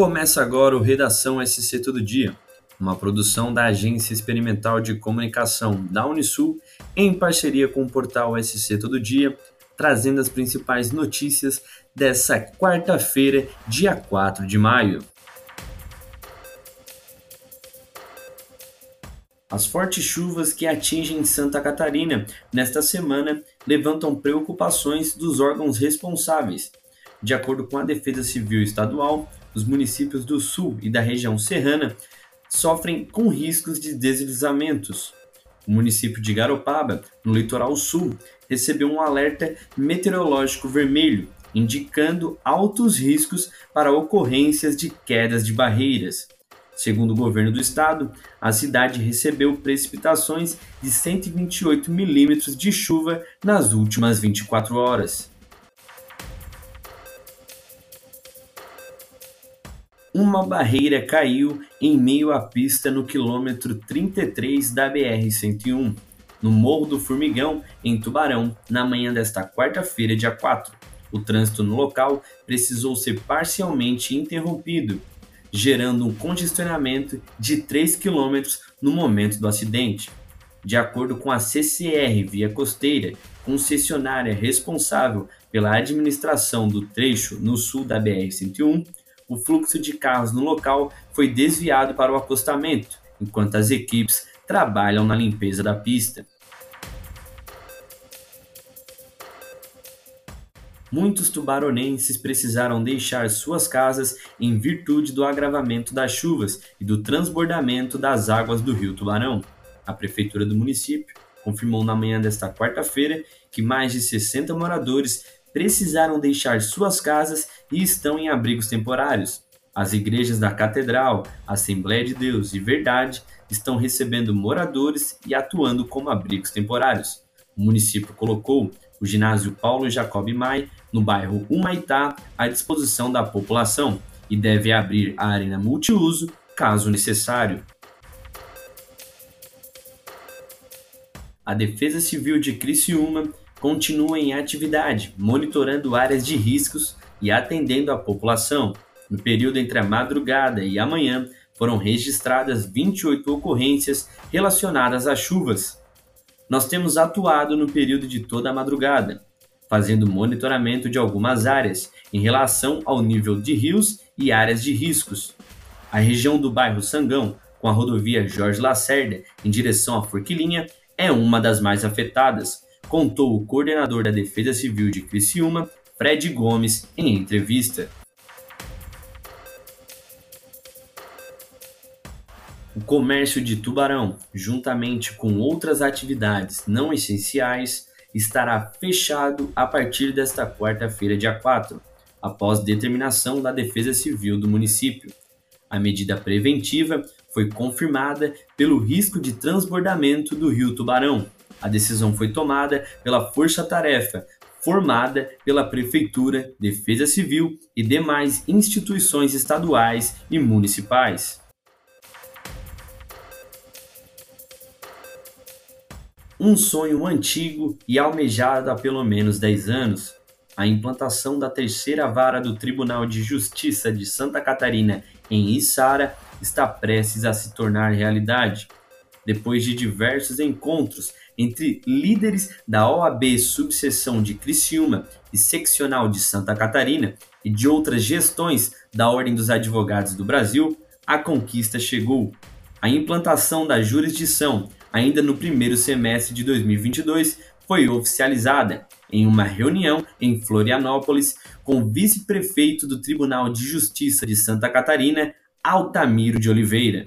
Começa agora o Redação SC Todo Dia, uma produção da Agência Experimental de Comunicação da Unisul em parceria com o portal SC Todo Dia, trazendo as principais notícias dessa quarta-feira, dia 4 de maio. As fortes chuvas que atingem Santa Catarina nesta semana levantam preocupações dos órgãos responsáveis. De acordo com a Defesa Civil Estadual, os municípios do sul e da região serrana sofrem com riscos de deslizamentos. O município de Garopaba, no litoral sul, recebeu um alerta meteorológico vermelho, indicando altos riscos para ocorrências de quedas de barreiras. Segundo o governo do estado, a cidade recebeu precipitações de 128 milímetros de chuva nas últimas 24 horas. Uma barreira caiu em meio à pista no quilômetro 33 da BR-101, no Morro do Formigão, em Tubarão, na manhã desta quarta-feira, dia 4. O trânsito no local precisou ser parcialmente interrompido gerando um congestionamento de 3 km no momento do acidente. De acordo com a CCR Via Costeira, concessionária responsável pela administração do trecho no sul da BR-101, o fluxo de carros no local foi desviado para o acostamento, enquanto as equipes trabalham na limpeza da pista. muitos tubaronenses precisaram deixar suas casas em virtude do agravamento das chuvas e do transbordamento das águas do rio Tubarão. A prefeitura do município confirmou na manhã desta quarta-feira que mais de 60 moradores precisaram deixar suas casas e estão em abrigos temporários. As igrejas da Catedral, Assembleia de Deus e Verdade estão recebendo moradores e atuando como abrigos temporários. O município colocou o ginásio Paulo Jacob Mai, no bairro Humaitá, à disposição da população e deve abrir a arena multiuso caso necessário. A Defesa Civil de Criciúma continua em atividade, monitorando áreas de riscos e atendendo a população. No período entre a madrugada e amanhã, foram registradas 28 ocorrências relacionadas a chuvas, nós temos atuado no período de toda a madrugada, fazendo monitoramento de algumas áreas em relação ao nível de rios e áreas de riscos. A região do bairro Sangão, com a rodovia Jorge Lacerda em direção à Forquilinha, é uma das mais afetadas, contou o coordenador da Defesa Civil de Criciúma, Fred Gomes, em entrevista. O comércio de tubarão, juntamente com outras atividades não essenciais, estará fechado a partir desta quarta-feira, dia 4, após determinação da Defesa Civil do município. A medida preventiva foi confirmada pelo risco de transbordamento do rio Tubarão. A decisão foi tomada pela Força Tarefa, formada pela Prefeitura, Defesa Civil e demais instituições estaduais e municipais. um sonho antigo e almejado há pelo menos 10 anos, a implantação da terceira vara do Tribunal de Justiça de Santa Catarina em Içara está prestes a se tornar realidade. Depois de diversos encontros entre líderes da OAB Subseção de Criciúma e Seccional de Santa Catarina e de outras gestões da Ordem dos Advogados do Brasil, a conquista chegou. A implantação da jurisdição ainda no primeiro semestre de 2022, foi oficializada em uma reunião em Florianópolis com o vice-prefeito do Tribunal de Justiça de Santa Catarina, Altamiro de Oliveira.